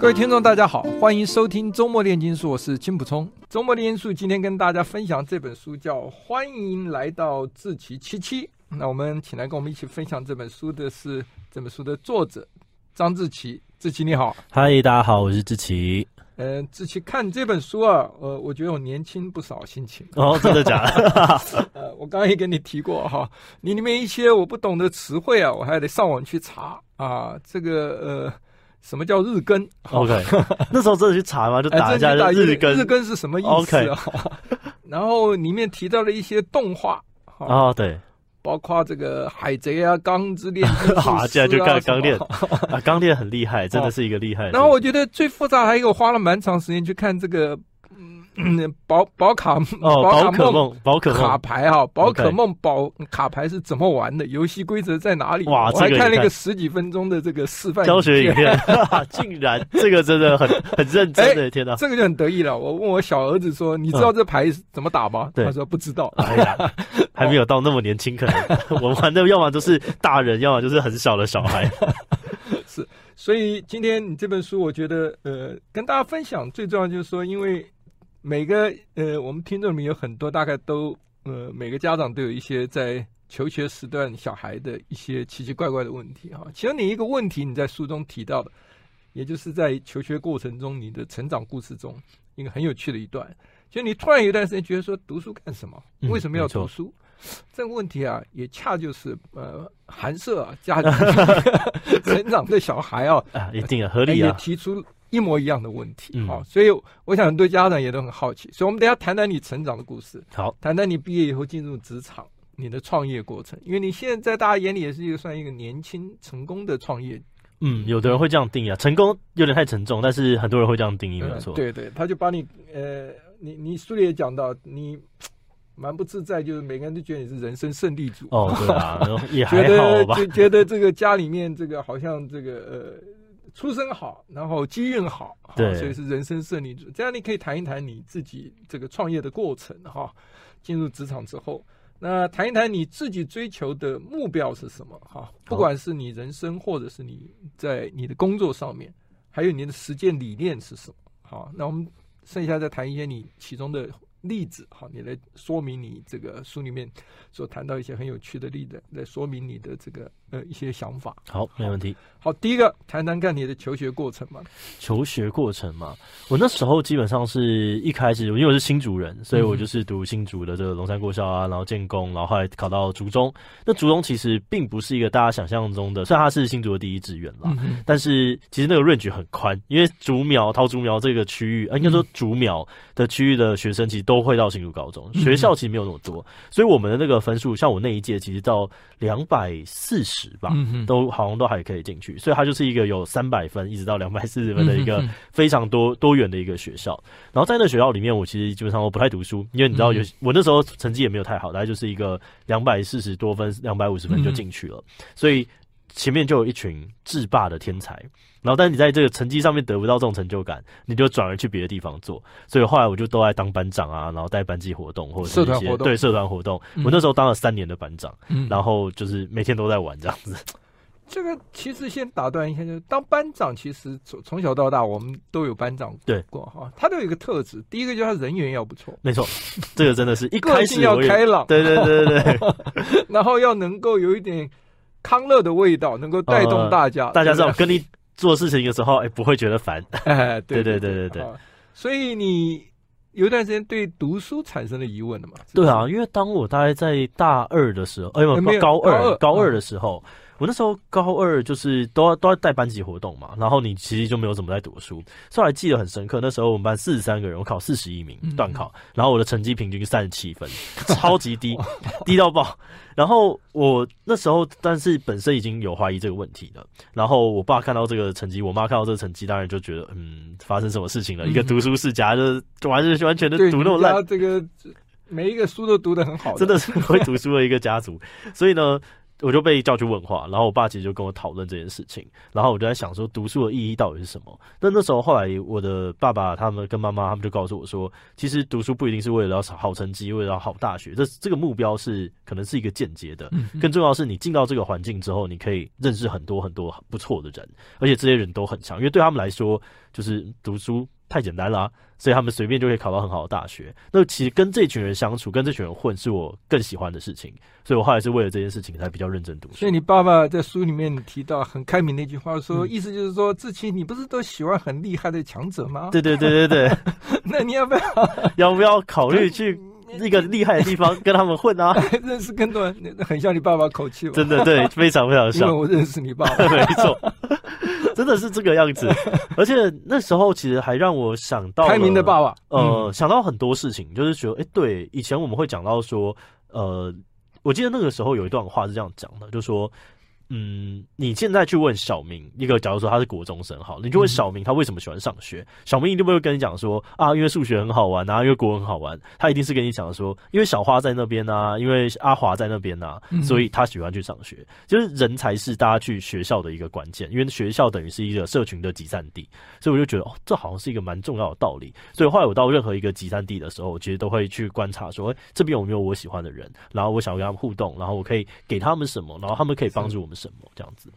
各位听众，大家好，欢迎收听周末炼金术，我是金溥聪。周末炼金术今天跟大家分享这本书，叫《欢迎来到志奇七七》。那我们请来跟我们一起分享这本书的是这本书的作者张志奇。志奇你好，嗨，大家好，我是志奇。呃，志奇看这本书啊，呃，我觉得我年轻不少，心情。哦，真的假的？呃，我刚刚也跟你提过哈，你里面一些我不懂的词汇啊，我还得上网去查啊，这个呃。什么叫日更？OK，那时候真的去查吗？就打一下日更。日更是什么意思啊. 然后里面提到了一些动画啊，oh, 对，包括这个海贼啊、钢之炼金术啊，好，现在就看钢炼啊，钢炼很厉害，真的是一个厉害。然后我觉得最复杂，还有我花了蛮长时间去看这个。嗯，宝宝卡哦，宝可梦宝可梦卡牌哈，宝可梦宝卡牌是怎么玩的？游戏规则在哪里？哇，我还看了一个十几分钟的这个示范教学影片，竟然这个真的很很认真的，天哪，这个就很得意了。我问我小儿子说：“你知道这牌怎么打吗？”他说：“不知道。”哎呀，还没有到那么年轻，可能 我玩的要么都是大人，要么就是很小的小孩。是，所以今天你这本书，我觉得呃，跟大家分享最重要就是说，因为。每个呃，我们听众里面有很多，大概都呃，每个家长都有一些在求学时段小孩的一些奇奇怪怪的问题哈。其中你一个问题你在书中提到的，也就是在求学过程中你的成长故事中一个很有趣的一段，就你突然有一段时间觉得说读书干什么？为什么要读书？嗯、这个问题啊，也恰就是呃，寒舍啊家庭 成长的小孩啊，啊，一定合理啊，也提出。一模一样的问题，好、嗯，所以我想很多家长也都很好奇，所以我们等一下谈谈你成长的故事，好，谈谈你毕业以后进入职场，你的创业过程，因为你现在在大家眼里也是一个算一个年轻成功的创业，嗯，有的人会这样定义啊，成功有点太沉重，但是很多人会这样定义，没错、嗯，对对，他就把你，呃，你你书里也讲到，你蛮不自在，就是每个人都觉得你是人生胜利组，哦，对啊，也还好吧，觉得就觉得这个家里面这个好像这个呃。出身好，然后机运好，对，所以是人生胜利组。这样你可以谈一谈你自己这个创业的过程哈。进入职场之后，那谈一谈你自己追求的目标是什么哈？不管是你人生，或者是你在你的工作上面，还有你的实践理念是什么？好，那我们剩下再谈一些你其中的例子哈，你来说明你这个书里面所谈到一些很有趣的例子，来说明你的这个。呃，一些想法。好，没问题。好，第一个谈谈看你的求学过程嘛。求学过程嘛，我那时候基本上是一开始，因为我是新竹人，所以我就是读新竹的这个龙山国校啊，然后建工，然后后来考到竹中。那竹中其实并不是一个大家想象中的，虽然它是新竹的第一志愿啦，嗯、但是其实那个 range 很宽，因为竹苗、桃竹苗这个区域，应该说竹苗的区域的学生其实都会到新竹高中，学校其实没有那么多，所以我们的那个分数，像我那一届，其实到两百四十。吧，都好像都还可以进去，所以它就是一个有三百分一直到两百四十分的一个非常多多元的一个学校。然后在那学校里面，我其实基本上我不太读书，因为你知道有我那时候成绩也没有太好，大概就是一个两百四十多分、两百五十分就进去了，所以前面就有一群制霸的天才。然后，但是你在这个成绩上面得不到这种成就感，你就转而去别的地方做。所以后来我就都爱当班长啊，然后带班级活动或者是一些社团活动。对，社团活动。嗯、我那时候当了三年的班长，嗯、然后就是每天都在玩这样子。这个其实先打断一下，就是当班长，其实从从小到大我们都有班长对过哈。他都有一个特质，第一个就是他人缘要不错，没错，这个真的是一开始要开朗，对对对对对，然后要能够有一点康乐的味道，能够带动大家，呃、大家知道跟你。做事情的时候，哎，不会觉得烦。哎，对对对对对。所以你有一段时间对读书产生了疑问的嘛？对啊，因为当我大概在大二的时候，哎，没有高二高二的时候，我那时候高二就是都要都要带班级活动嘛，然后你其实就没有怎么在读书，所以我还记得很深刻。那时候我们班四十三个人，我考四十一名，断考，然后我的成绩平均三十七分，超级低，低到爆。然后我那时候，但是本身已经有怀疑这个问题了。然后我爸看到这个成绩，我妈看到这个成绩，当然就觉得，嗯，发生什么事情了？一个读书世家，就是完全完全的读那么烂，这个每一个书都读得很好，真的是会读书的一个家族。所以呢。我就被叫去问话，然后我爸其实就跟我讨论这件事情，然后我就在想说，读书的意义到底是什么？但那时候后来我的爸爸他们跟妈妈他们就告诉我说，其实读书不一定是为了要好成绩，为了要好大学，这这个目标是可能是一个间接的，更重要的是你进到这个环境之后，你可以认识很多很多不错的人，而且这些人都很强，因为对他们来说就是读书。太简单了啊，所以他们随便就可以考到很好的大学。那其实跟这群人相处，跟这群人混，是我更喜欢的事情。所以我后来是为了这件事情才比较认真读书。所以你爸爸在书里面提到很开明的一句话，说意思就是说，志祺，你不是都喜欢很厉害的强者吗？对对对对对。那你要不要要不要考虑去一个厉害的地方跟他们混啊？认识更多人，很像你爸爸口气。真的对，非常非常像。因为我认识你爸爸，没错。真的是这个样子，而且那时候其实还让我想到开明的爸爸，呃，嗯、想到很多事情，就是觉得，哎、欸，对，以前我们会讲到说，呃，我记得那个时候有一段话是这样讲的，就说。嗯，你现在去问小明，一个假如说他是国中生，好，你就问小明他为什么喜欢上学，嗯、小明一定不会跟你讲说啊，因为数学很好玩啊，因为国文很好玩，他一定是跟你讲说，因为小花在那边啊，因为阿华在那边啊，所以他喜欢去上学。嗯、就是人才是大家去学校的一个关键，因为学校等于是一个社群的集散地，所以我就觉得哦，这好像是一个蛮重要的道理。所以后来我到任何一个集散地的时候，我其实都会去观察说，哎，这边有没有我喜欢的人，然后我想要跟他们互动，然后我可以给他们什么，然后他们可以帮助我们什么，这样子。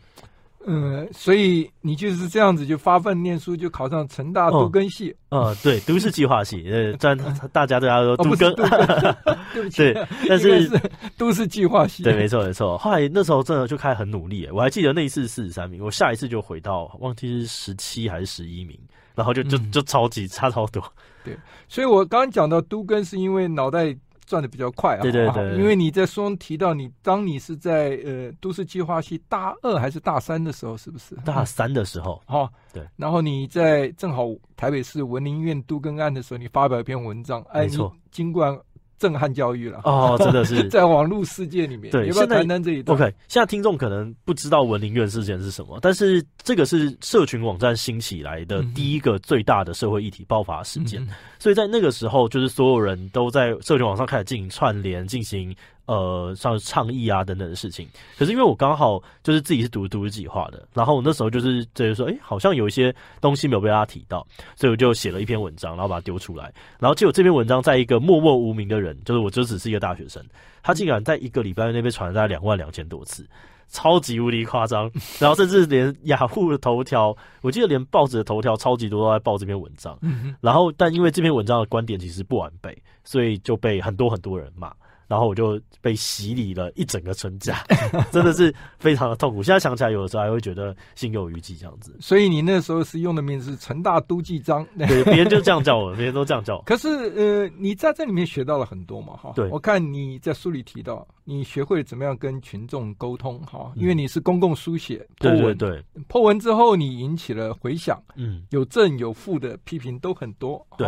嗯，所以你就是这样子就发奋念书，就考上成大都更系。嗯，嗯，对，都市计划系。呃，专大家 对他说都更，哦、对不起，对，但是，是都市计划系。对，没错没错。后来那时候真的就开始很努力。我还记得那一次四十三名，我下一次就回到忘记是十七还是十一名，然后就就就超级差超多。对，所以我刚刚讲到都更是因为脑袋。转的比较快啊，对对对，因为你在书中提到你，当你是在呃都市计划系大二还是大三的时候，是不是？大三的时候，哈，对。然后你在正好台北市文林院都更案的时候，你发表一篇文章，哎，没错，经过震撼教育了哦，真的是 在网络世界里面。对，要不要谈谈这一段？OK，现在听众可能不知道文林院事件是什么，但是这个是社群网站兴起来的第一个最大的社会议题爆发事件，嗯、所以在那个时候，就是所有人都在社群网上开始进行串联，进行。呃，像倡议啊等等的事情，可是因为我刚好就是自己是读都市计划的，然后我那时候就是觉得说，哎，好像有一些东西没有被大家提到，所以我就写了一篇文章，然后把它丢出来，然后结果这篇文章在一个默默无名的人，就是我就只是一个大学生，他竟然在一个礼拜内被传了大概两万两千多次，超级无敌夸张，然后甚至连雅虎的头条，我记得连报纸的头条超级多都在报这篇文章，然后但因为这篇文章的观点其实不完备，所以就被很多很多人骂。然后我就被洗礼了一整个春假，真的是非常的痛苦。现在想起来，有的时候还会觉得心有余悸这样子。所以你那时候是用的名字是成大都记章，对，别人就这样叫我，别人都这样叫我。可是呃，你在这里面学到了很多嘛，哈。对，我看你在书里提到，你学会怎么样跟群众沟通，哈，因为你是公共书写，对对对，po 文之后你引起了回响，嗯，有正有负的批评都很多，对。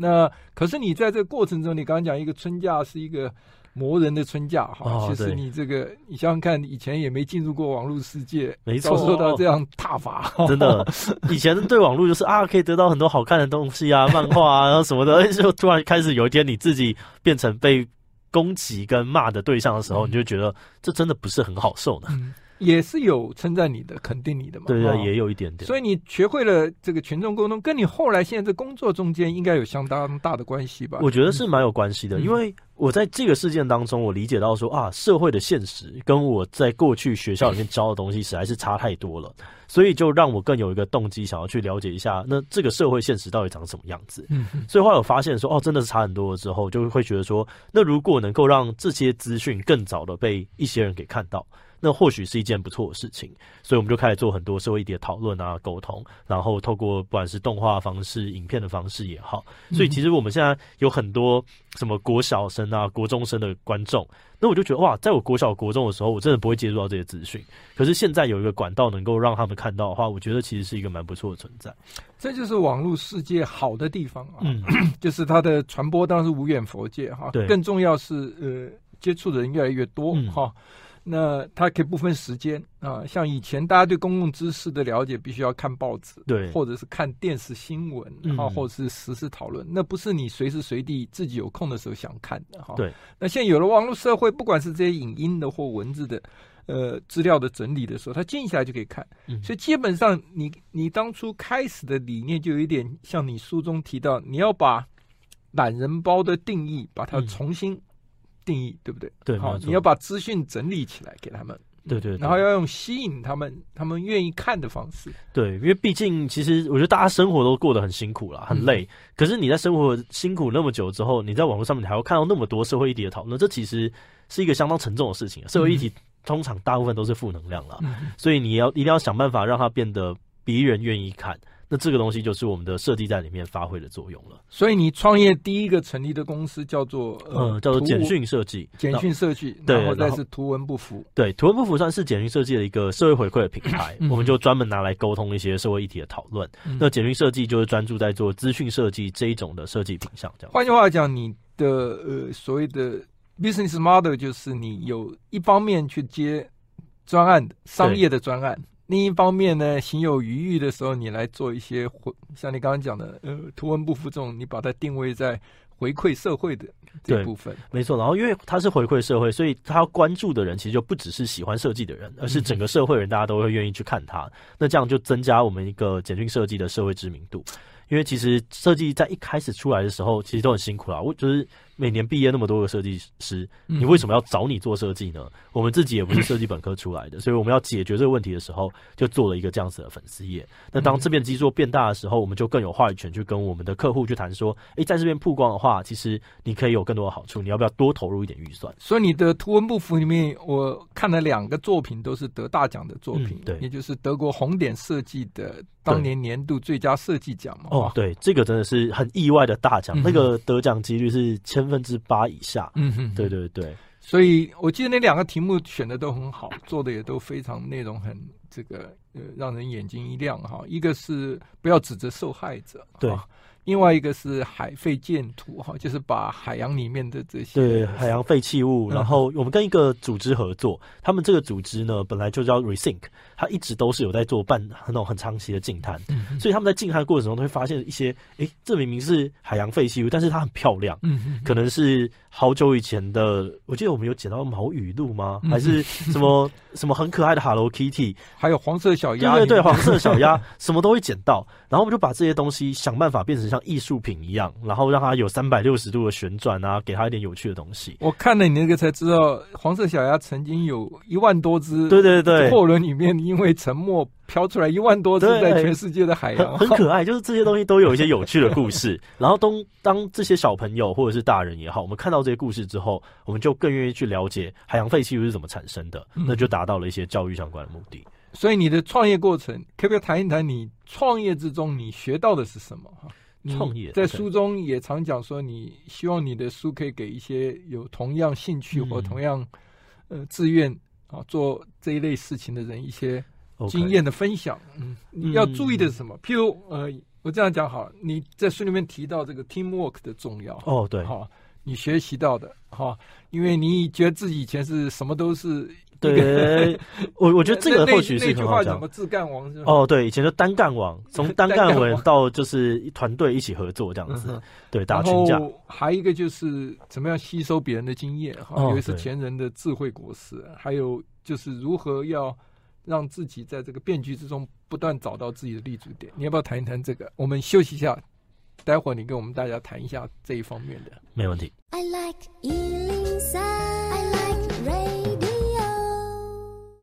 那可是你在这个过程中，你刚刚讲一个春假是一个磨人的春假哈，哦、其实你这个你想想看，以前也没进入过网络世界，没错，受到这样挞伐，真的，以前对网络就是啊，可以得到很多好看的东西啊，漫画啊，然后什么的，就突然开始有一天你自己变成被攻击跟骂的对象的时候，嗯、你就觉得这真的不是很好受呢。嗯也是有称赞你的、肯定你的嘛？对啊，也有一点点。所以你学会了这个群众沟通，跟你后来现在这工作中间应该有相当大的关系吧？我觉得是蛮有关系的，嗯、因为我在这个事件当中，我理解到说啊，社会的现实跟我在过去学校里面教的东西实在是差太多了，所以就让我更有一个动机想要去了解一下，那这个社会现实到底长什么样子。嗯，所以后来我发现说，哦，真的是差很多了之后，就会觉得说，那如果能够让这些资讯更早的被一些人给看到。那或许是一件不错的事情。所以我们就开始做很多社会议题的讨论啊、沟通，然后透过不管是动画方式、影片的方式也好，所以其实我们现在有很多什么国小生啊、国中生的观众。那我就觉得哇，在我国小国中的时候，我真的不会接触到这些资讯。可是现在有一个管道能够让他们看到的话，我觉得其实是一个蛮不错的存在。这就是网络世界好的地方啊，嗯，就是它的传播当然是无远佛界哈。对，更重要是呃，接触的人越来越多哈。嗯那它可以不分时间啊，像以前大家对公共知识的了解，必须要看报纸，对，或者是看电视新闻，然后，或者是实时事讨论，那不是你随时随地自己有空的时候想看的，哈。对。那现在有了网络社会，不管是这些影音的或文字的，呃，资料的整理的时候，他静下来就可以看。嗯。所以基本上你，你你当初开始的理念就有一点像你书中提到，你要把懒人包的定义，把它重新、嗯。定义对不对？对，好，你要把资讯整理起来给他们，对对，然后要用吸引他们，他们愿意看的方式。对，因为毕竟其实我觉得大家生活都过得很辛苦了，很累。嗯、可是你在生活辛苦那么久之后，你在网络上面你还要看到那么多社会议题的讨论，这其实是一个相当沉重的事情。社会议题通常大部分都是负能量了，嗯、所以你要一定要想办法让它变得别人愿意看。那这个东西就是我们的设计在里面发挥的作用了。所以你创业第一个成立的公司叫做呃，呃叫做简讯设计，简讯设计，对，然后再是图文不符，对，图文不符算是简讯设计的一个社会回馈的平台，嗯、我们就专门拿来沟通一些社会议题的讨论。嗯、那简讯设计就是专注在做资讯设计这一种的设计品上，这样。换句话讲，你的呃所谓的 business model 就是你有一方面去接专案商业的专案。另一方面呢，行有余裕的时候，你来做一些回，像你刚刚讲的，呃，图文不负众，你把它定位在回馈社会的这部分。没错，然后因为它是回馈社会，所以他关注的人其实就不只是喜欢设计的人，而是整个社会人，大家都会愿意去看它。嗯、那这样就增加我们一个简讯设计的社会知名度。因为其实设计在一开始出来的时候，其实都很辛苦啦。我就是。每年毕业那么多个设计师，你为什么要找你做设计呢？我们自己也不是设计本科出来的，所以我们要解决这个问题的时候，就做了一个这样子的粉丝页。那当这边基座变大的时候，我们就更有话语权去跟我们的客户去谈说，诶，在这边曝光的话，其实你可以有更多的好处。你要不要多投入一点预算？所以你的图文不符里面，我看了两个作品都是得大奖的作品，对，也就是德国红点设计的当年年度最佳设计奖嘛。哦，对，这个真的是很意外的大奖，那个得奖几率是千。分之八以下，嗯哼，对对对，所以我记得那两个题目选的都很好，做的也都非常内容很这个呃让人眼睛一亮哈。一个是不要指责受害者，对。另外一个是海废建图哈，就是把海洋里面的这些对海洋废弃物，然后我们跟一个组织合作，他们这个组织呢本来就叫 Resync，他一直都是有在做办那种很长期的净滩，所以他们在净滩过程中都会发现一些，诶，这明明是海洋废弃物，但是它很漂亮，可能是好久以前的，我记得我们有捡到毛雨露吗？还是什么 什么很可爱的 Hello Kitty，还有黄色小鸭，对对对，黄色小鸭什么都会捡到，然后我们就把这些东西想办法变成像。艺术品一样，然后让它有三百六十度的旋转啊，给它一点有趣的东西。我看了你那个才知道，黄色小鸭曾经有一万多只，对对对，货轮里面因为沉没飘出来一万多只在全世界的海洋，很可爱。就是这些东西都有一些有趣的故事。然后当当这些小朋友或者是大人也好，我们看到这些故事之后，我们就更愿意去了解海洋废弃物是怎么产生的，那就达到了一些教育相关的目的。所以你的创业过程，可不可以谈一谈你创业之中你学到的是什么？哈。创业在书中也常讲说，你希望你的书可以给一些有同样兴趣或同样呃自愿啊做这一类事情的人一些经验的分享。嗯，你要注意的是什么？譬如呃，我这样讲好，你在书里面提到这个 teamwork 的重要。哦，对，好，你学习到的哈，因为你觉得自己以前是什么都是。对，我我觉得 这个或许是很好讲。什么自干王？哦，对，以前就单干王，从单干王到就是团队一起合作这样子，嗯、对，打群架。还有一个就是怎么样吸收别人的经验哈，因为是前人的智慧果实。哦、还有就是如何要让自己在这个变局之中不断找到自己的立足点。你要不要谈一谈这个？我们休息一下，待会儿你跟我们大家谈一下这一方面的。没问题。I like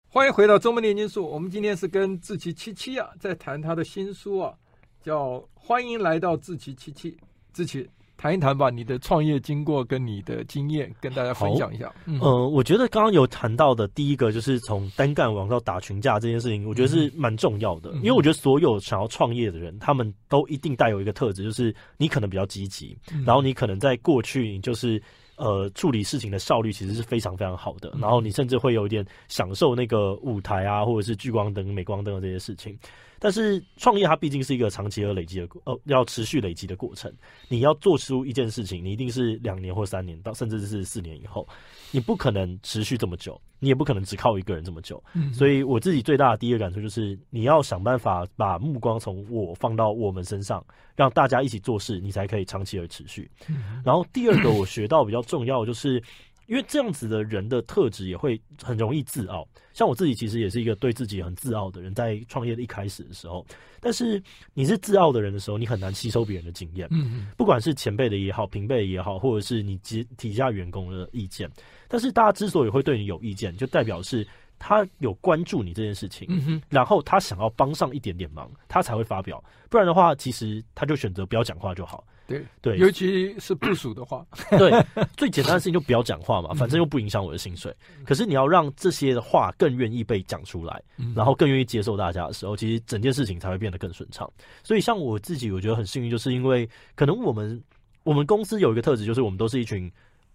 欢迎回到周末炼金术。我们今天是跟志奇七七啊，在谈他的新书啊，叫《欢迎来到志奇七七》。志祺，谈一谈吧，你的创业经过跟你的经验，跟大家分享一下。嗯、呃，我觉得刚刚有谈到的第一个就是从单干往到打群架这件事情，我觉得是蛮重要的，嗯、因为我觉得所有想要创业的人，他们都一定带有一个特质，就是你可能比较积极，嗯、然后你可能在过去你就是。呃，处理事情的效率其实是非常非常好的，然后你甚至会有一点享受那个舞台啊，或者是聚光灯、镁光灯的这些事情。但是创业它毕竟是一个长期而累积的，呃，要持续累积的过程。你要做出一件事情，你一定是两年或三年到甚至是四年以后，你不可能持续这么久，你也不可能只靠一个人这么久。所以我自己最大的第一个感受就是，你要想办法把目光从我放到我们身上，让大家一起做事，你才可以长期而持续。然后第二个我学到比较重要的就是。因为这样子的人的特质也会很容易自傲，像我自己其实也是一个对自己很自傲的人，在创业的一开始的时候，但是你是自傲的人的时候，你很难吸收别人的经验，嗯，不管是前辈的也好，平辈也好，或者是你底底下员工的意见，但是大家之所以会对你有意见，就代表是他有关注你这件事情，嗯哼，然后他想要帮上一点点忙，他才会发表，不然的话，其实他就选择不要讲话就好。对对，尤其是部署的话，对，最简单的事情就不要讲话嘛，反正又不影响我的薪水。可是你要让这些的话更愿意被讲出来，然后更愿意接受大家的时候，其实整件事情才会变得更顺畅。所以像我自己，我觉得很幸运，就是因为可能我们我们公司有一个特质，就是我们都是一群。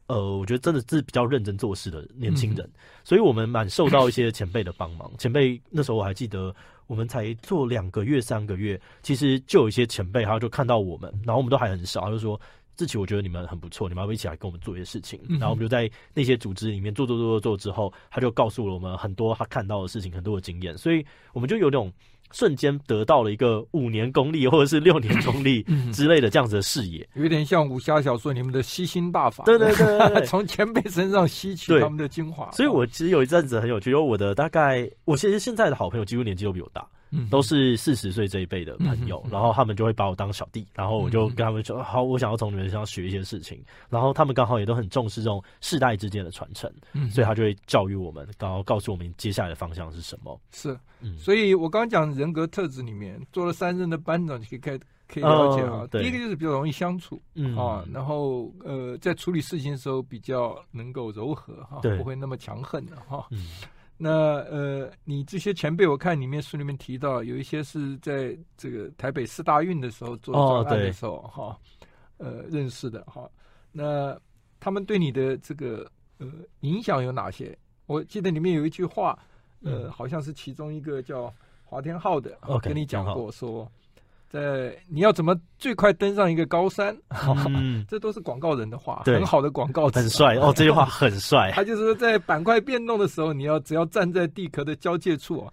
呃，我觉得真的是比较认真做事的年轻人，嗯、所以我们蛮受到一些前辈的帮忙。前辈那时候我还记得，我们才做两个月、三个月，其实就有一些前辈，他就看到我们，然后我们都还很少，他就说：“志祺，我觉得你们很不错，你们要不要一起来跟我们做一些事情。嗯”然后我们就在那些组织里面做做做做做之后，他就告诉了我们很多他看到的事情，很多的经验，所以我们就有那种。瞬间得到了一个五年功力或者是六年功力之类的这样子的视野，有点像武侠小说里面的吸星大法。对对对，从前辈身上吸取他们的精华。所以我其实有一阵子很有趣，因为我的大概，我其实现在的好朋友几乎年纪都比我大。都是四十岁这一辈的朋友，然后他们就会把我当小弟，然后我就跟他们说：“好，我想要从你们身上学一些事情。”然后他们刚好也都很重视这种世代之间的传承，所以他就会教育我们，然后告诉我们接下来的方向是什么。是，所以我刚刚讲人格特质里面，做了三任的班长，你可以可以了解哈。第一个就是比较容易相处，啊，然后呃，在处理事情的时候比较能够柔和哈，不会那么强横的哈。那呃，你这些前辈，我看里面书里面提到，有一些是在这个台北四大运的时候做专案的时候哈、哦，呃，认识的哈。那他们对你的这个呃影响有哪些？我记得里面有一句话，呃，嗯、好像是其中一个叫华天浩的跟你讲过说。在你要怎么最快登上一个高山？嗯，这都是广告人的话，很好的广告词，很帅哦。这句话很帅。他就是说，在板块变动的时候，你要只要站在地壳的交界处啊，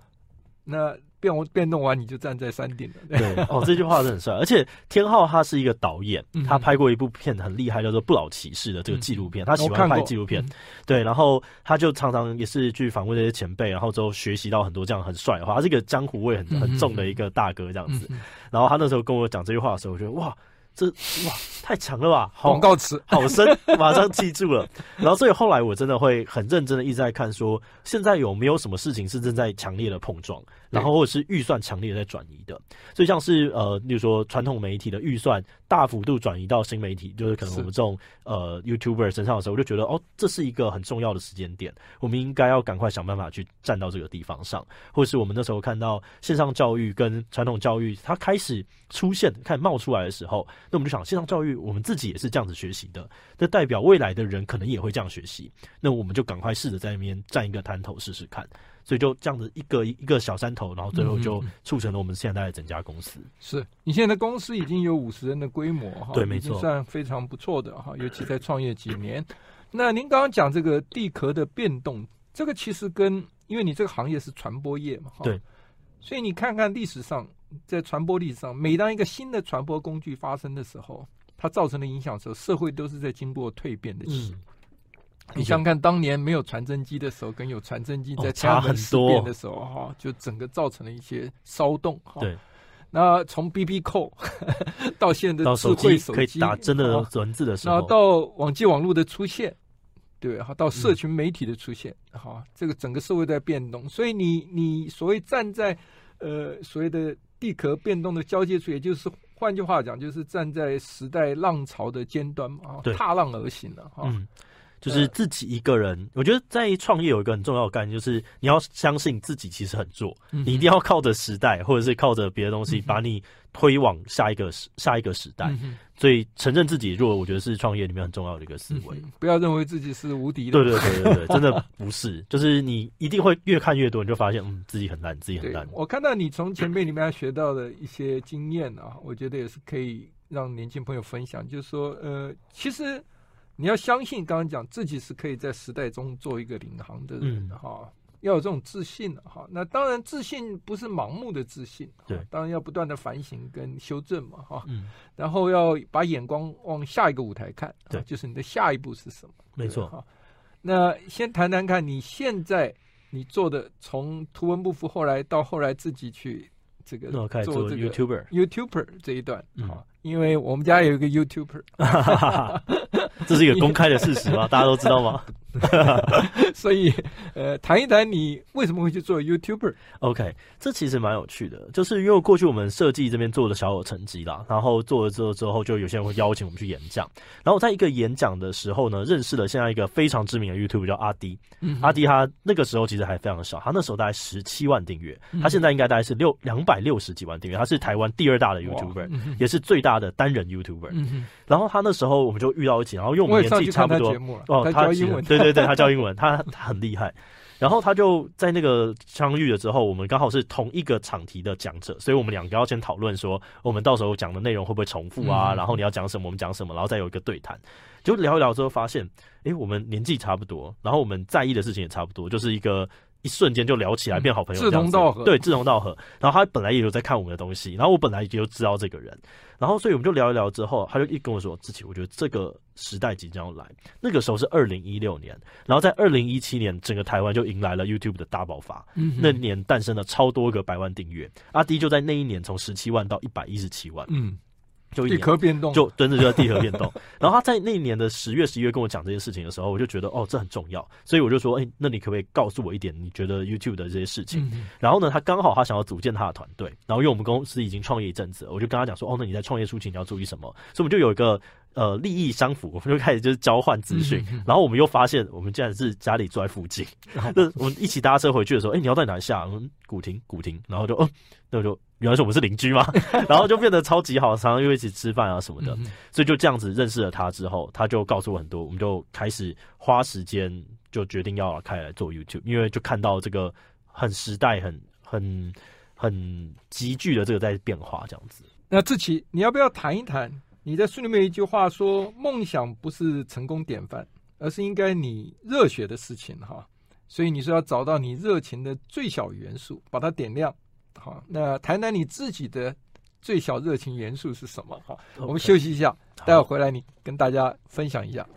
那。变我变动完，你就站在山顶了。对，对 哦，这句话是很帅。而且天浩他是一个导演，他拍过一部片很厉害，叫做《不老骑士》的这个纪录片。他喜欢拍纪录片，对。然后他就常常也是去访问这些前辈，然后之后学习到很多这样很帅的话。他是一个江湖味很很重的一个大哥这样子。然后他那时候跟我讲这句话的时候，我觉得哇。这哇太强了吧！广告词好深，马上记住了。然后所以后来我真的会很认真的一直在看，说现在有没有什么事情是正在强烈的碰撞，然后或者是预算强烈的在转移的。所以像是呃，例如说传统媒体的预算大幅度转移到新媒体，就是可能我们这种呃 YouTuber 身上的时候，我就觉得哦，这是一个很重要的时间点，我们应该要赶快想办法去站到这个地方上，或者是我们那时候看到线上教育跟传统教育它开始出现、开始冒出来的时候。那我们就想，线上教育我们自己也是这样子学习的，那代表未来的人可能也会这样学习。那我们就赶快试着在那边站一个滩头试试看。所以就这样子一个一个小山头，然后最后就促成了我们现在的整家公司。是你现在的公司已经有五十人的规模哈，对，没错，算非常不错的哈，尤其在创业几年。那您刚刚讲这个地壳的变动，这个其实跟因为你这个行业是传播业嘛，对，所以你看看历史上。在传播历史上，每当一个新的传播工具发生的时候，它造成的影响的时候，社会都是在经过蜕变的期。嗯、你想想看，当年没有传真机的时候，跟有传真机在天安门事变的时候，哈、哦，就整个造成了一些骚动。哈，对。那从 BB Call 到现在的智慧手机，可以打真的文字的时候，然后到网际网络的出现，对，哈，到社群媒体的出现，哈、嗯，这个整个社会在变动。所以你你所谓站在呃所谓的。地壳变动的交界处，也就是换句话讲，就是站在时代浪潮的尖端嘛，踏浪而行了哈。嗯，就是自己一个人。我觉得在创业有一个很重要的概念，就是你要相信自己其实很弱，嗯、你一定要靠着时代，或者是靠着别的东西把你推往下一个时下一个时代。嗯所以承认自己弱，我觉得是创业里面很重要的一个思维。嗯，不要认为自己是无敌的。对对对对对，真的不是，就是你一定会越看越多，你就发现，嗯，自己很烂，自己很烂。我看到你从前辈里面学到的一些经验啊，我觉得也是可以让年轻朋友分享。就是说，呃，其实你要相信，刚刚讲自己是可以在时代中做一个领航的人哈。嗯要有这种自信哈，那当然自信不是盲目的自信，对，当然要不断的反省跟修正嘛哈，嗯，然后要把眼光往下一个舞台看，对，就是你的下一步是什么？没错。哈。那先谈谈看你现在你做的，从图文不符后来到后来自己去这个做这个 YouTuber YouTuber 这一段啊，因为我们家有一个 YouTuber，这是一个公开的事实吗？大家都知道吗？所以，呃，谈一谈你为什么会去做 YouTuber？OK，这其实蛮有趣的，就是因为过去我们设计这边做的小有成绩啦，然后做了之后之后，就有些人会邀请我们去演讲，然后我在一个演讲的时候呢，认识了现在一个非常知名的 YouTuber 叫阿迪，嗯、阿迪他那个时候其实还非常小，他那时候大概十七万订阅，他现在应该大概是六两百六十几万订阅，他是台湾第二大的 YouTuber，、嗯、也是最大的单人 YouTuber，、嗯、然后他那时候我们就遇到一起，然后因为我们年纪差不多，哦，他英文，对对对，他教英文，他他很厉害，然后他就在那个相遇了之后，我们刚好是同一个场题的讲者，所以我们两个要先讨论说，我们到时候讲的内容会不会重复啊？然后你要讲什么，我们讲什么，然后再有一个对谈。就聊一聊之后发现，诶，我们年纪差不多，然后我们在意的事情也差不多，就是一个。一瞬间就聊起来，变好朋友，志同道合。对，志同道合。然后他本来也有在看我们的东西，然后我本来也就知道这个人，然后所以我们就聊一聊之后，他就一跟我说：“志祺，我觉得这个时代即将要来。”那个时候是二零一六年，然后在二零一七年，整个台湾就迎来了 YouTube 的大爆发。嗯，那年诞生了超多个百万订阅，阿迪就在那一年从十七万到一百一十七万。嗯。就地壳变动，就真的就在地壳变动。然后他在那一年的十月、十一月跟我讲这件事情的时候，我就觉得哦，这很重要，所以我就说，哎、欸，那你可不可以告诉我一点你觉得 YouTube 的这些事情？嗯、然后呢，他刚好他想要组建他的团队，然后因为我们公司已经创业一阵子，我就跟他讲说，哦，那你在创业初期你要注意什么？所以我们就有一个呃利益相符，我们就开始就是交换资讯。嗯、然后我们又发现，我们竟然是家里住在附近，那我们一起搭车回去的时候，哎、欸，你要在哪下？我们古亭，古亭，然后就，哦，那我就。原来是我们是邻居嘛，然后就变得超级好，常常又一起吃饭啊什么的，所以就这样子认识了他之后，他就告诉我很多，我们就开始花时间，就决定要开来做 YouTube，因为就看到这个很时代很很很急剧的这个在变化这样子。那志奇，你要不要谈一谈？你在书里面有一句话说，梦想不是成功典范，而是应该你热血的事情哈。所以你说要找到你热情的最小元素，把它点亮。好，那谈谈你自己的最小热情元素是什么？哈我们休息一下，待会回来你跟大家分享一下。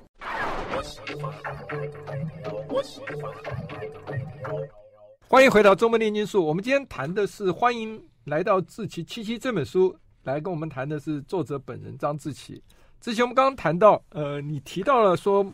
欢迎回到周末炼金术。我们今天谈的是欢迎来到志奇七七这本书，来跟我们谈的是作者本人张志奇。之前我们刚刚谈到，呃，你提到了说，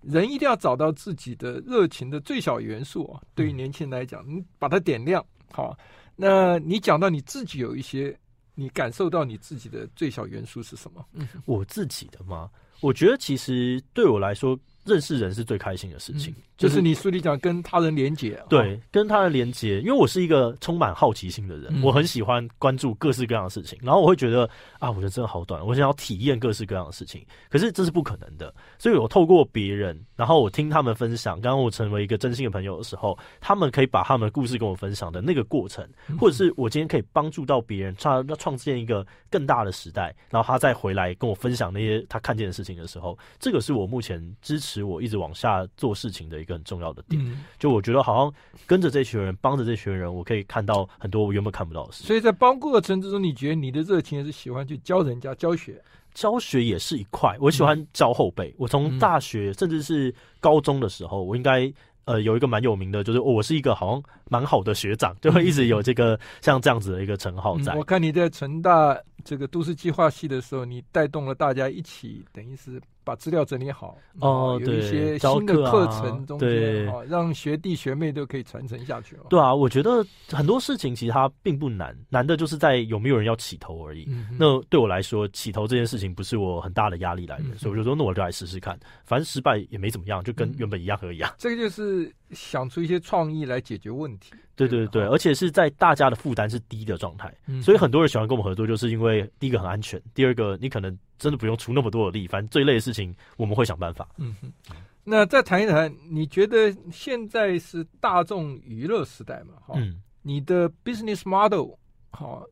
人一定要找到自己的热情的最小元素啊。对于年轻人来讲，你把它点亮，好。那你讲到你自己有一些，你感受到你自己的最小元素是什么？嗯，我自己的吗？我觉得其实对我来说。认识人是最开心的事情，嗯、就是、你书里讲跟他人连接、啊，对，跟他人连接。因为我是一个充满好奇心的人，嗯、我很喜欢关注各式各样的事情，然后我会觉得啊，我的真的好短，我想要体验各式各样的事情。可是这是不可能的，所以我透过别人，然后我听他们分享，刚刚我成为一个真心的朋友的时候，他们可以把他们的故事跟我分享的那个过程，或者是我今天可以帮助到别人，创要创建一个更大的时代，然后他再回来跟我分享那些他看见的事情的时候，这个是我目前支持我一直往下。做事情的一个很重要的点，嗯、就我觉得好像跟着这群人，帮着这群人，我可以看到很多我原本看不到的事。所以在帮过程之中，你觉得你的热情也是喜欢去教人家教学，教学也是一块。我喜欢教后辈。嗯、我从大学甚至是高中的时候，我应该呃有一个蛮有名的，就是我是一个好像蛮好的学长，就会一直有这个像这样子的一个称号在、嗯。我看你在成大这个都市计划系的时候，你带动了大家一起，等于是。把资料整理好哦，有一些新的课程中间哈，让学弟学妹都可以传承下去。对啊，我觉得很多事情其实它并不难，难的就是在有没有人要起头而已。嗯、那对我来说，起头这件事情不是我很大的压力来源，嗯、所以我就说，那我就来试试看，反正失败也没怎么样，就跟原本一样而已啊。这个就是想出一些创意来解决问题。对对对，而且是在大家的负担是低的状态，嗯、所以很多人喜欢跟我们合作，就是因为第一个很安全，第二个你可能真的不用出那么多的力，反正最累的事情我们会想办法。嗯哼，那再谈一谈，你觉得现在是大众娱乐时代嘛？哈，嗯，你的 business model，好，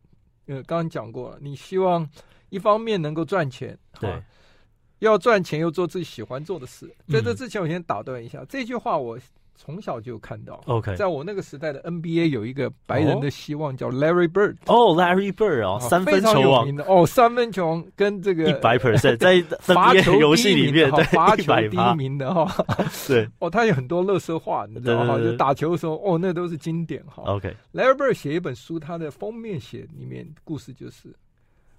呃，刚刚讲过了，你希望一方面能够赚钱，对，要赚钱又做自己喜欢做的事。在这之前，我先打断一下，嗯、这句话我。从小就看到，OK，在我那个时代的 NBA 有一个白人的希望叫 Larry Bird，哦，Larry Bird 哦，三分球王。哦，三分球王跟这个一百 percent 在 罚球游戏里面，对，罚球第一名的哈，对，哦，他有很多乐色话，你知道吗，就打球的时候，哦，那都是经典哈。OK，Larry Bird 写一本书，他的封面写里面故事就是，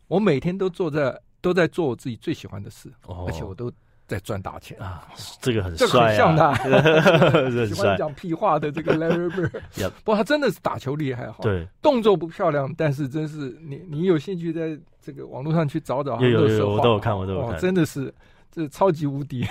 我每天都坐在都在做我自己最喜欢的事，而且我都。在赚大钱啊！这个很帅啊，很像他，喜欢讲屁话的这个 Larry Bird。不过他真的是打球厉害哈，对，动作不漂亮，但是真是你你有兴趣在这个网络上去找找，有有有，我都有看，我都有看，真的是这超级无敌。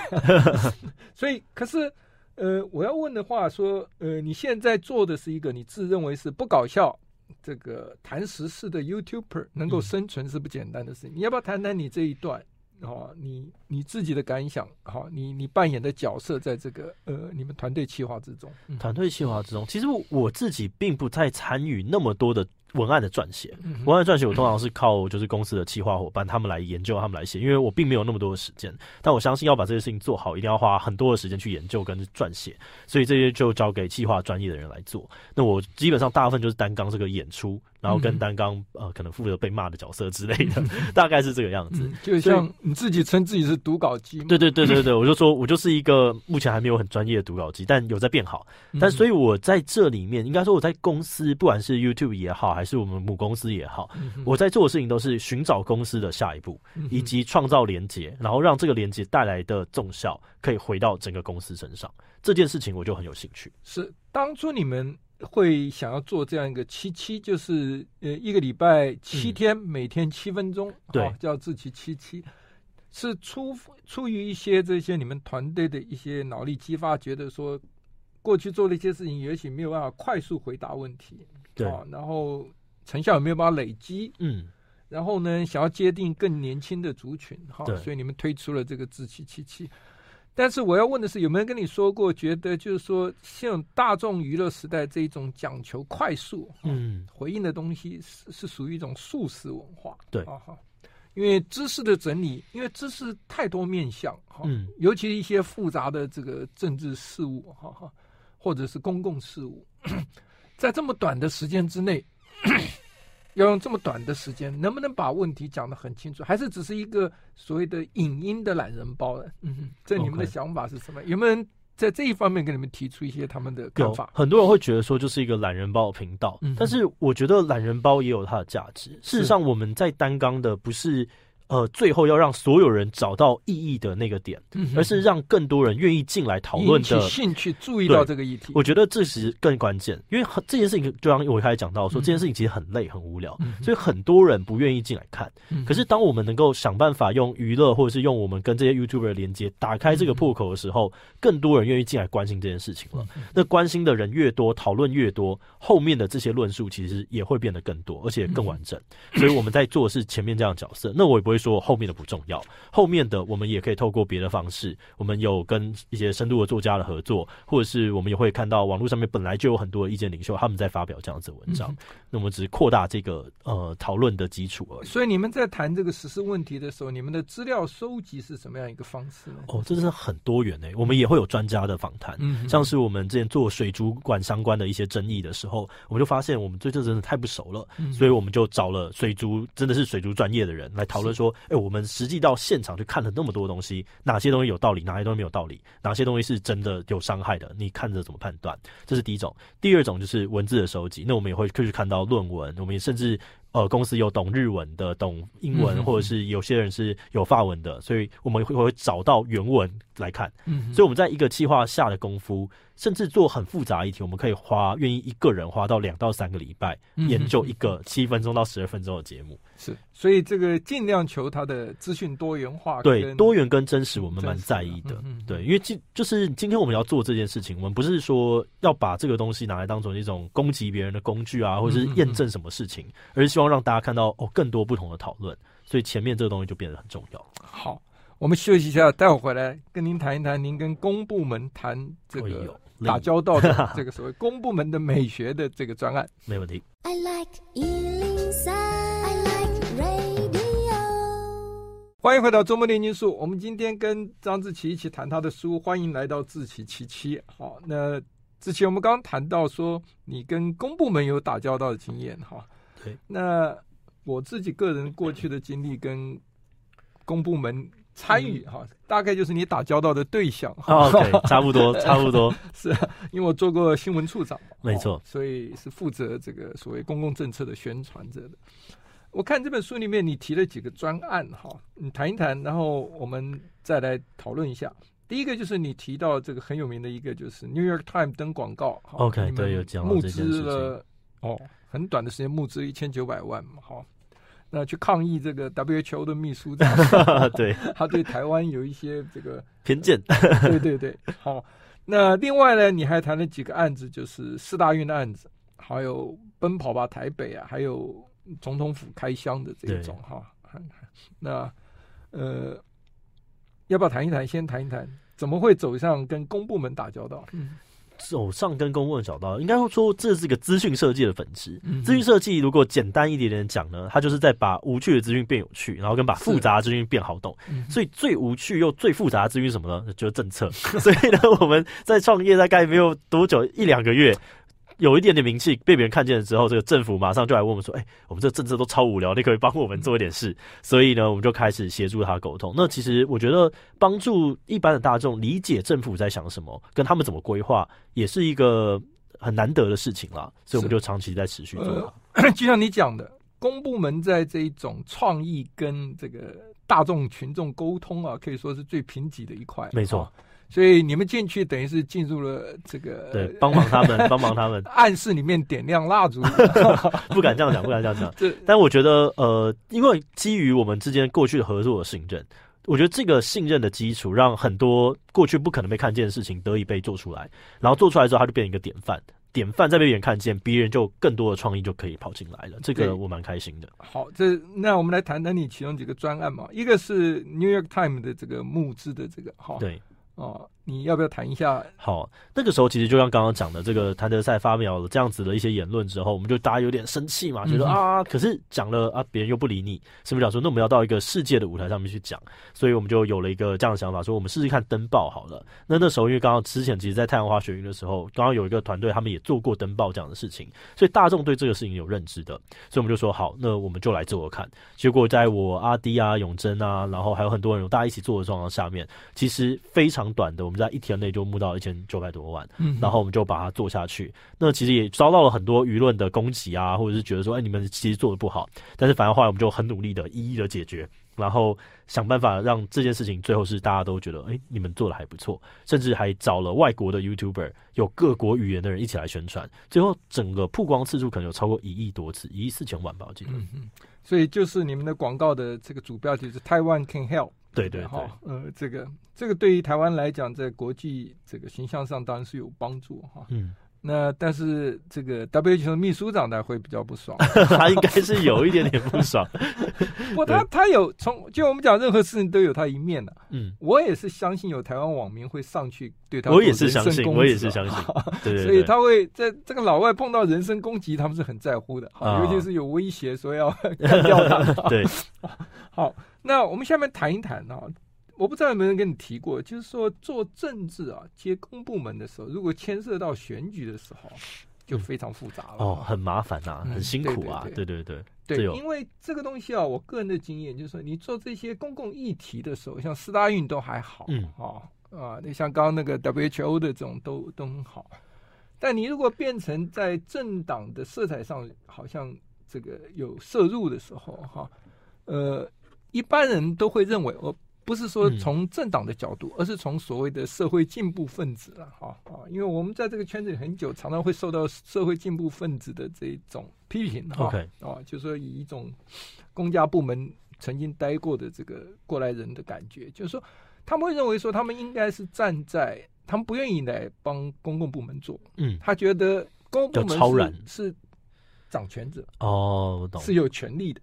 所以，可是呃，我要问的话说，呃，你现在做的是一个你自认为是不搞笑，这个谈时事的 YouTuber，能够生存是不简单的事情。你要不要谈谈你这一段？好，你你自己的感想，好，你你扮演的角色在这个呃，你们团队企划之中，团队企划之中，其实我自己并不太参与那么多的。文案的撰写，文案撰写我通常是靠就是公司的企划伙伴他们来研究，他们来写，因为我并没有那么多的时间。但我相信要把这些事情做好，一定要花很多的时间去研究跟撰写，所以这些就交给企划专业的人来做。那我基本上大部分就是担纲这个演出，然后跟担纲呃可能负责被骂的角色之类的，大概是这个样子。就像你自己称自己是读稿机，对对对对对，我就说我就是一个目前还没有很专业的读稿机，但有在变好。但所以我在这里面，应该说我在公司，不管是 YouTube 也好，还是我们母公司也好，我在做的事情都是寻找公司的下一步，以及创造连接，然后让这个连接带来的重效可以回到整个公司身上。这件事情我就很有兴趣。是当初你们会想要做这样一个七七，就是呃一个礼拜七天，每天七分钟，对，叫志祺七七，是出出于一些这些你们团队的一些脑力激发，觉得说过去做了一些事情，也许没有办法快速回答问题，对，然后。成效有没有办法累积？嗯，然后呢，想要接近更年轻的族群，哈对，所以你们推出了这个志祺七七。但是我要问的是，有没有跟你说过，觉得就是说，像大众娱乐时代这一种讲求快速，嗯，回应的东西是是属于一种速食文化，对，啊哈，因为知识的整理，因为知识太多面向，哈，嗯，尤其是一些复杂的这个政治事务，哈哈，或者是公共事务，在这么短的时间之内。要用这么短的时间，能不能把问题讲得很清楚？还是只是一个所谓的影音的懒人包呢？嗯哼，这你们的想法是什么.有没有人在这一方面给你们提出一些他们的看法？很多人会觉得说，就是一个懒人包的频道，嗯、但是我觉得懒人包也有它的价值。事实上，我们在担纲的不是。呃，最后要让所有人找到意义的那个点，嗯、而是让更多人愿意进来讨论的兴趣，注意到这个议题。我觉得这是更关键，因为这件事情就像我一开始讲到说，这件事情其实很累、很无聊，嗯、所以很多人不愿意进来看。嗯、可是当我们能够想办法用娱乐，或者是用我们跟这些 YouTuber 的连接，打开这个破口的时候，嗯、更多人愿意进来关心这件事情了。嗯、那关心的人越多，讨论越多，后面的这些论述其实也会变得更多，而且更完整。嗯、所以我们在做的是前面这样的角色，那我也不会说后面的不重要。后面的，我们也可以透过别的方式，我们有跟一些深度的作家的合作，或者是我们也会看到网络上面本来就有很多的意见领袖，他们在发表这样子的文章。嗯、那我们只是扩大这个呃讨论的基础而已。所以你们在谈这个实施问题的时候，你们的资料收集是什么样一个方式呢？哦，这是很多元诶、欸。我们也会有专家的访谈，嗯、像是我们之前做水族馆相关的一些争议的时候，我们就发现我们对这真的太不熟了，嗯、所以我们就找了水族真的是水族专业的人来讨论说，哎、欸，我们实际到现场去看了那么多东西，哪些东西有道理，哪些东西没有道理，哪些东西是真的有伤害的，你看着怎么判断？这是第一种。第二种就是文字的收集，那我们也会去看到论文，我们也甚至呃公司有懂日文的、懂英文，嗯、或者是有些人是有法文的，所以我们会会找到原文来看。嗯，所以我们在一个计划下的功夫，甚至做很复杂议题，我们可以花愿意一个人花到两到三个礼拜研究一个七分钟到十二分钟的节目。是，所以这个尽量求它的资讯多元化。对，多元跟真实，我们蛮在意的。嗯、对，因为今就是今天我们要做这件事情，我们不是说要把这个东西拿来当做一种攻击别人的工具啊，或者是验证什么事情，而是希望让大家看到哦更多不同的讨论。所以前面这个东西就变得很重要。好，我们休息一下，待会回来跟您谈一谈，您跟公部门谈这个打交道的 这个所谓公部门的美学的这个专案，没问题。I like 欢迎回到周末炼金术。我们今天跟张志奇一起谈他的书。欢迎来到志奇七七。好，那志奇，我们刚刚谈到说你跟公部门有打交道的经验哈。对。那我自己个人过去的经历跟公部门参与哈，嗯、大概就是你打交道的对象。哦、OK，差不多，差不多。是啊，因为我做过新闻处长，没错，所以是负责这个所谓公共政策的宣传者的。我看这本书里面你提了几个专案哈，你谈一谈，然后我们再来讨论一下。第一个就是你提到这个很有名的一个，就是 New York Times 登广告，OK，对，有讲募资了哦，很短的时间募资一千九百万嘛，哈，那去抗议这个 WHO 的秘书长，对，他对台湾有一些这个 偏见，对对对，好，那另外呢，你还谈了几个案子，就是四大运的案子，还有奔跑吧台北啊，还有。总统府开箱的这种哈，那呃，要不要谈一谈？先谈一谈，怎么会走上跟公部门打交道？嗯，走上跟公部门找到，应该会说这是一个资讯设计的本质。资讯设计如果简单一点点讲呢，它就是在把无趣的资讯变有趣，然后跟把复杂的资讯变好懂。嗯、所以最无趣又最复杂的资讯是什么呢？就是政策。所以呢，我们在创业大概没有多久，一两个月。有一点点名气被别人看见了之后，这个政府马上就来问我们说：“哎、欸，我们这政策都超无聊，你可以帮我们做一点事。”所以呢，我们就开始协助他沟通。那其实我觉得帮助一般的大众理解政府在想什么，跟他们怎么规划，也是一个很难得的事情啦。所以我们就长期在持续做、呃。就像你讲的，公部门在这一种创意跟这个大众群众沟通啊，可以说是最贫瘠的一块。没错。所以你们进去等于是进入了这个对，帮忙他们，帮忙他们，暗室里面点亮蜡烛，不敢这样讲，不敢这样讲。这但我觉得，呃，因为基于我们之间过去的合作的信任，我觉得这个信任的基础，让很多过去不可能被看见的事情得以被做出来。然后做出来之后，它就变成一个典范，典范再被别人看见，别人就更多的创意就可以跑进来了。这个我蛮开心的。好，这那我们来谈谈你其中几个专案嘛。一个是 New York Times 的这个募资的这个，哈，对。哦，你要不要谈一下？好，那个时候其实就像刚刚讲的，这个谭德赛发表了这样子的一些言论之后，我们就大家有点生气嘛，觉得、嗯、啊，可是讲了啊，别人又不理你，是不是讲说，那我们要到一个世界的舞台上面去讲，所以我们就有了一个这样的想法，说我们试试看登报好了。那那时候因为刚刚之前其实，在太阳花学运的时候，刚刚有一个团队，他们也做过登报这样的事情，所以大众对这个事情有认知的，所以我们就说好，那我们就来做做看。结果在我阿迪啊、永贞啊，然后还有很多人，大家一起做的状况下面，其实非常短的，我们在一。天内就募到一千九百多万，嗯、然后我们就把它做下去。那其实也遭到了很多舆论的攻击啊，或者是觉得说，哎，你们其实做的不好。但是反而后来我们就很努力的一一的解决，然后想办法让这件事情最后是大家都觉得，哎，你们做的还不错，甚至还找了外国的 YouTuber，有各国语言的人一起来宣传。最后整个曝光次数可能有超过一亿多次，一亿四千万吧，我记得。嗯，所以就是你们的广告的这个主标题是 Taiwan Can Help。对对对，呃，这个这个对于台湾来讲，在国际这个形象上当然是有帮助哈。嗯，那但是这个 WHO 秘书长呢会比较不爽，他应该是有一点点不爽。不过他他有从就我们讲任何事情都有他一面的。嗯，我也是相信有台湾网民会上去对他，我也是相信，我也是相信。对对，所以他会在这个老外碰到人身攻击，他们是很在乎的，尤其是有威胁说要 干掉他。对，好。那我们下面谈一谈啊，我不知道有没有人跟你提过，就是说做政治啊，接公部门的时候，如果牵涉到选举的时候，就非常复杂了、嗯、哦，很麻烦呐、啊，很辛苦啊，嗯、对，对对对，对，因为这个东西啊，我个人的经验就是说，你做这些公共议题的时候，像四大运都还好，嗯啊啊，你像刚刚那个 WHO 的这种都都很好，但你如果变成在政党的色彩上，好像。这个有摄入的时候，哈，呃，一般人都会认为，我不是说从政党的角度，嗯、而是从所谓的社会进步分子了，哈啊，因为我们在这个圈子里很久，常常会受到社会进步分子的这种批评，哈.啊，就是说以一种公家部门曾经待过的这个过来人的感觉，就是说他们会认为说他们应该是站在，他们不愿意来帮公共部门做，嗯，他觉得公共部门是超是掌权者哦，我懂，是有权利的。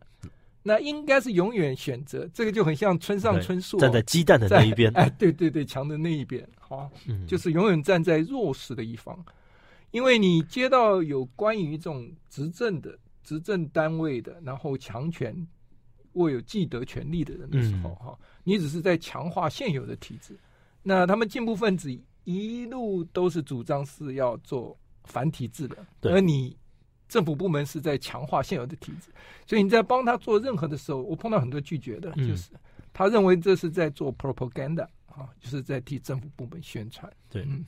那应该是永远选择这个，就很像村上春树站在鸡蛋的那一边，哎，对对对，强的那一边，好，嗯，就是永远站在弱势的一方，因为你接到有关于这种执政的执政单位的，然后强权握有既得权利的人的时候，哈，嗯，你只是在强化现有的体制。那他们进步分子一路都是主张是要做反体制的，而你。政府部门是在强化现有的体制，所以你在帮他做任何的时候，我碰到很多拒绝的，就是他认为这是在做 propaganda 啊，就是在替政府部门宣传。对，嗯，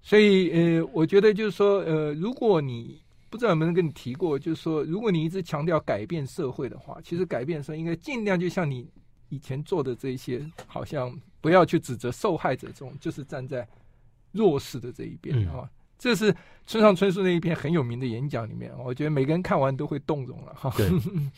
所以呃，我觉得就是说，呃，如果你不知道有没有人跟你提过，就是说，如果你一直强调改变社会的话，其实改变的时候应该尽量就像你以前做的这些，好像不要去指责受害者这种，就是站在弱势的这一边啊。这是村上春树那一篇很有名的演讲里面，我觉得每个人看完都会动容了哈。对，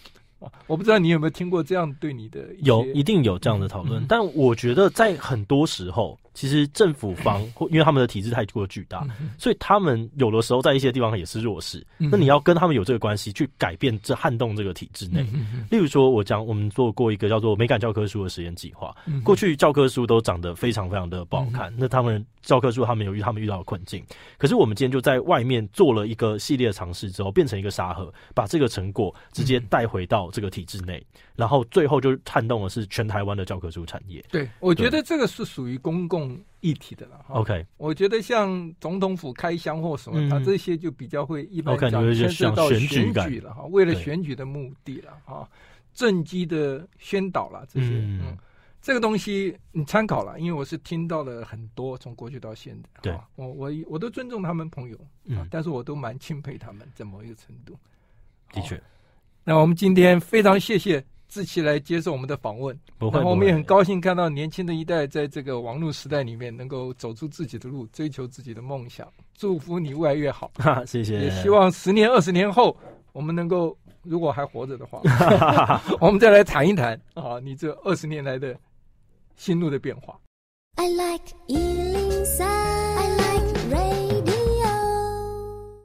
我不知道你有没有听过这样对你的有，一定有这样的讨论，嗯、但我觉得在很多时候。其实政府方 或因为他们的体制太过巨大，所以他们有的时候在一些地方也是弱势。那你要跟他们有这个关系，去改变这撼动这个体制内。例如说，我讲我们做过一个叫做美感教科书的实验计划。过去教科书都长得非常非常的不好看，那他们教科书他们有遇他们遇到的困境。可是我们今天就在外面做了一个系列的尝试之后，变成一个沙盒，把这个成果直接带回到这个体制内，然后最后就撼动的是全台湾的教科书产业。对，我觉得这个是属于公共。议题的了，OK，我觉得像总统府开箱或什么，他这些就比较会一般讲牵涉到选举了哈，为了选举的目的了哈，政绩的宣导了这些，嗯，这个东西你参考了，因为我是听到了很多从过去到现在，对，我我我都尊重他们朋友，嗯，但是我都蛮钦佩他们在某一个程度，的确。那我们今天非常谢谢。志奇来接受我们的访问，不会，然后我们也很高兴看到年轻的一代在这个网络时代里面能够走出自己的路，追求自己的梦想。祝福你越来越好，哈，谢谢。也希望十年、二十年后，我们能够如果还活着的话，我们再来谈一谈啊，你这二十年来的心路的变化。I like